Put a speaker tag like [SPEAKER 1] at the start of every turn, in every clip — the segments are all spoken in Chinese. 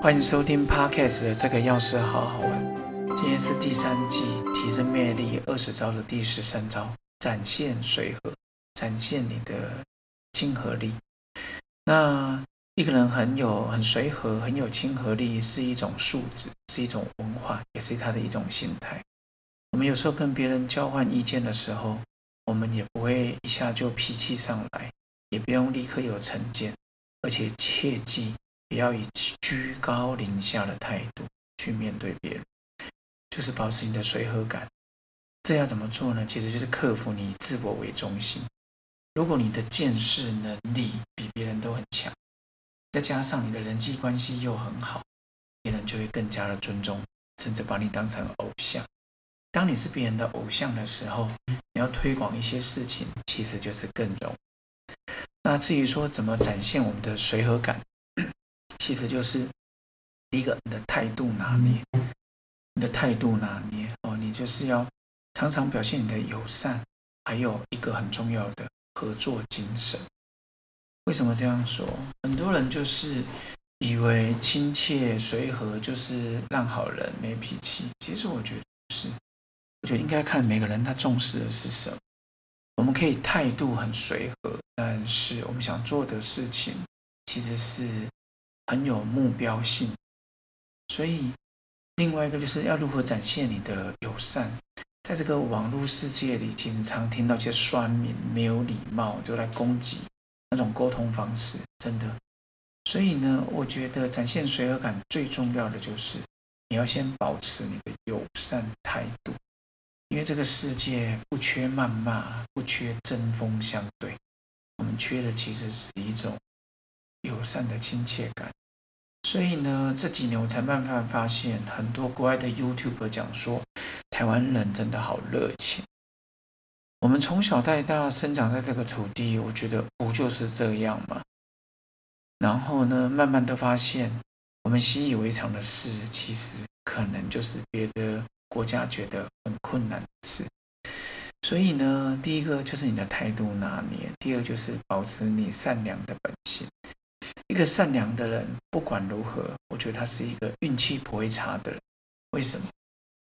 [SPEAKER 1] 欢迎收听 Podcast 的这个钥匙好好玩。今天是第三季提升魅力二十招的第十三招，展现随和，展现你的亲和力。那一个人很有很随和，很有亲和力，是一种素质，是一种文化，也是他的一种心态。我们有时候跟别人交换意见的时候，我们也不会一下就脾气上来，也不用立刻有成见，而且切记。不要以居高临下的态度去面对别人，就是保持你的随和感。这要怎么做呢？其实就是克服你以自我为中心。如果你的见识能力比别人都很强，再加上你的人际关系又很好，别人就会更加的尊重，甚至把你当成偶像。当你是别人的偶像的时候，你要推广一些事情，其实就是更容易。那至于说怎么展现我们的随和感？其实就是第一个，你的态度拿捏，你的态度拿捏哦，你就是要常常表现你的友善，还有一个很重要的合作精神。为什么这样说？很多人就是以为亲切随和就是让好人没脾气，其实我觉得不是，我觉得应该看每个人他重视的是什么。我们可以态度很随和，但是我们想做的事情其实是。很有目标性，所以另外一个就是要如何展现你的友善。在这个网络世界里，经常听到一些酸民没有礼貌就来攻击那种沟通方式，真的。所以呢，我觉得展现随和感最重要的就是你要先保持你的友善态度，因为这个世界不缺谩骂，不缺针锋相对，我们缺的其实是一种友善的亲切感。所以呢，这几年我才慢慢发现，很多国外的 YouTube 讲说，台湾人真的好热情。我们从小到大生长在这个土地，我觉得不就是这样吗？然后呢，慢慢的发现，我们习以为常的事，其实可能就是别的国家觉得很困难的事。所以呢，第一个就是你的态度拿捏，第二就是保持你善良的本性。一个善良的人，不管如何，我觉得他是一个运气不会差的人。为什么？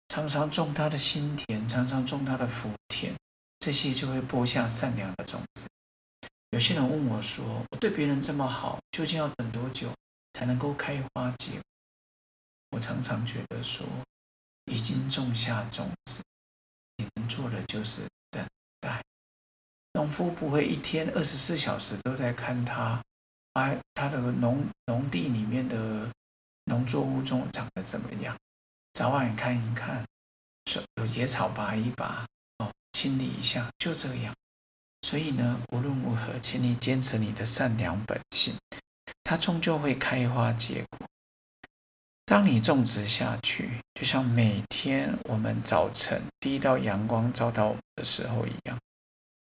[SPEAKER 1] 常常种他的心田，常常种他的福田，这些就会播下善良的种子。有些人问我说：“我对别人这么好，究竟要等多久才能够开花结果？”我常常觉得说，已经种下种子，你能做的就是等待。农夫不会一天二十四小时都在看他。把他的农农地里面的农作物中长得怎么样？早晚看一看，有野草拔一拔，哦，清理一下，就这样。所以呢，无论如何，请你坚持你的善良本性，它终究会开花结果。当你种植下去，就像每天我们早晨第一道阳光照到我们的时候一样，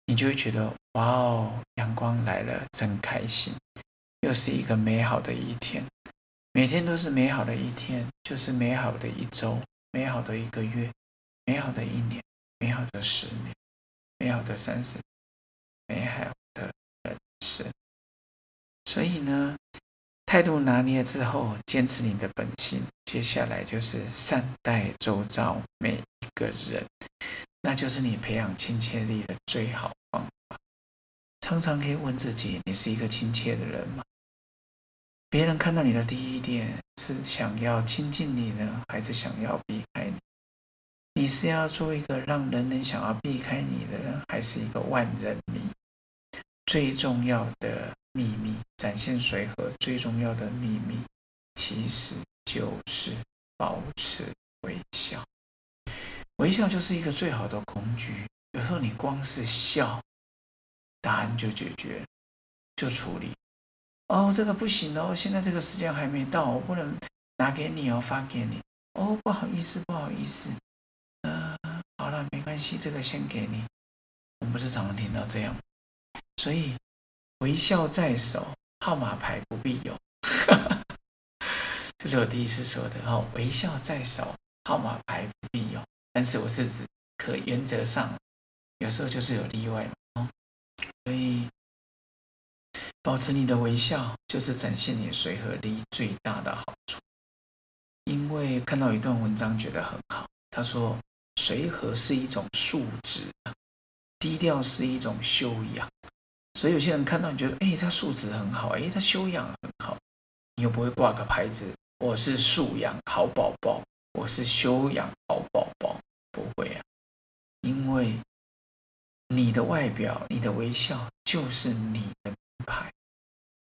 [SPEAKER 1] 你就会觉得哇哦，阳光来了，真开心。又是一个美好的一天，每天都是美好的一天，就是美好的一周，美好的一个月，美好的一年，美好的十年，美好的三十年，美好的人生。所以呢，态度拿捏之后，坚持你的本心，接下来就是善待周遭每一个人，那就是你培养亲切力的最好方法。常常可以问自己：你是一个亲切的人吗？别人看到你的第一点是想要亲近你呢，还是想要避开你？你是要做一个让人人想要避开你的人，还是一个万人迷？最重要的秘密，展现随和最重要的秘密，其实就是保持微笑。微笑就是一个最好的工具。有时候你光是笑，答案就解决，就处理。哦，这个不行哦，现在这个时间还没到，我不能拿给你哦，发给你。哦，不好意思，不好意思。呃，好了，没关系，这个先给你。我们不是常常听到这样，所以微笑在手，号码牌不必有。这是我第一次说的哦，微笑在手，号码牌不必有。但是我是指，可原则上，有时候就是有例外嘛。保持你的微笑，就是展现你随和力最大的好处。因为看到一段文章觉得很好，他说随和是一种素质，低调是一种修养。所以有些人看到你觉得，哎，他素质很好，哎，他修养很好，你又不会挂个牌子，我是素养好宝宝，我是修养好宝宝，不会啊，因为你的外表，你的微笑就是你的牌。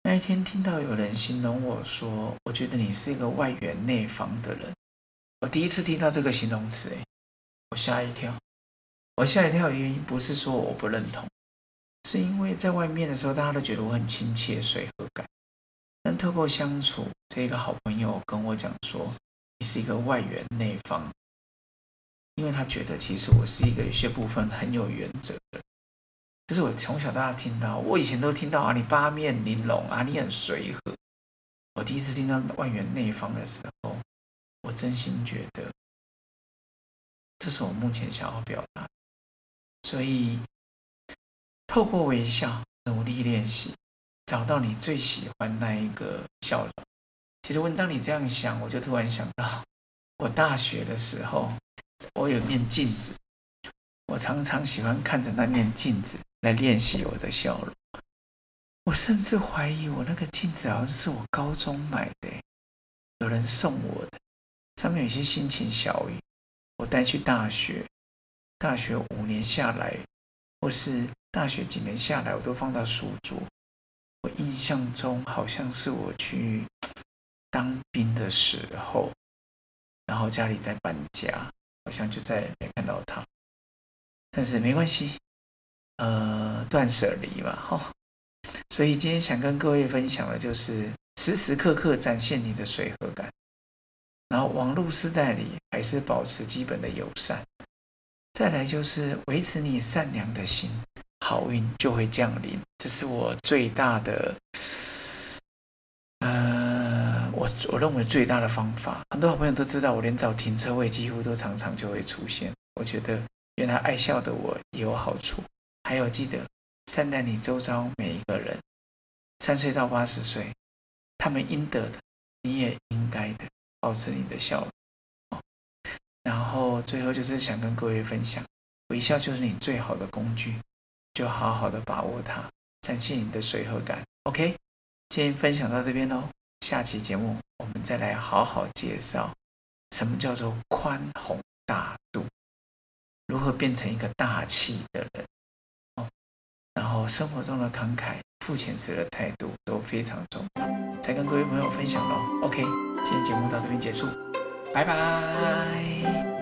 [SPEAKER 1] 那一天听到有人形容我说，我觉得你是一个外圆内方的人，我第一次听到这个形容词，我吓一跳。我吓一跳的原因不是说我不认同。是因为在外面的时候，大家都觉得我很亲切、随和感。但透过相处，这个好朋友跟我讲说，你是一个外圆内方，因为他觉得其实我是一个有些部分很有原则的。这是我从小到大听到，我以前都听到啊，你八面玲珑啊，你很随和。我第一次听到外圆内方的时候，我真心觉得，这是我目前想要表达，所以。透过微笑，努力练习，找到你最喜欢那一个笑容。其实文章你这样想，我就突然想到，我大学的时候，我有面镜子，我常常喜欢看着那面镜子来练习我的笑容。我甚至怀疑我那个镜子好像是我高中买的，有人送我的，上面有些心情小语，我带去大学，大学五年下来，或是。大学几年下来，我都放到书桌。我印象中好像是我去当兵的时候，然后家里在搬家，好像就再也没看到它。但是没关系，呃，断舍离嘛，哈。所以今天想跟各位分享的就是时时刻刻展现你的随和感，然后网络时代里还是保持基本的友善，再来就是维持你善良的心。好运就会降临，这是我最大的，呃，我我认为最大的方法。很多好朋友都知道，我连找停车位几乎都常常就会出现。我觉得原来爱笑的我也有好处。还有记得善待你周遭每一个人，三岁到八十岁，他们应得的，你也应该的，保持你的笑容。然后最后就是想跟各位分享，微笑就是你最好的工具。就好好的把握它，展现你的随和感。OK，今天分享到这边喽，下期节目我们再来好好介绍什么叫做宽宏大度，如何变成一个大气的人。后生活中的慷慨、付钱时的态度都非常重要，再跟各位朋友分享喽。OK，今天节目到这边结束，拜拜。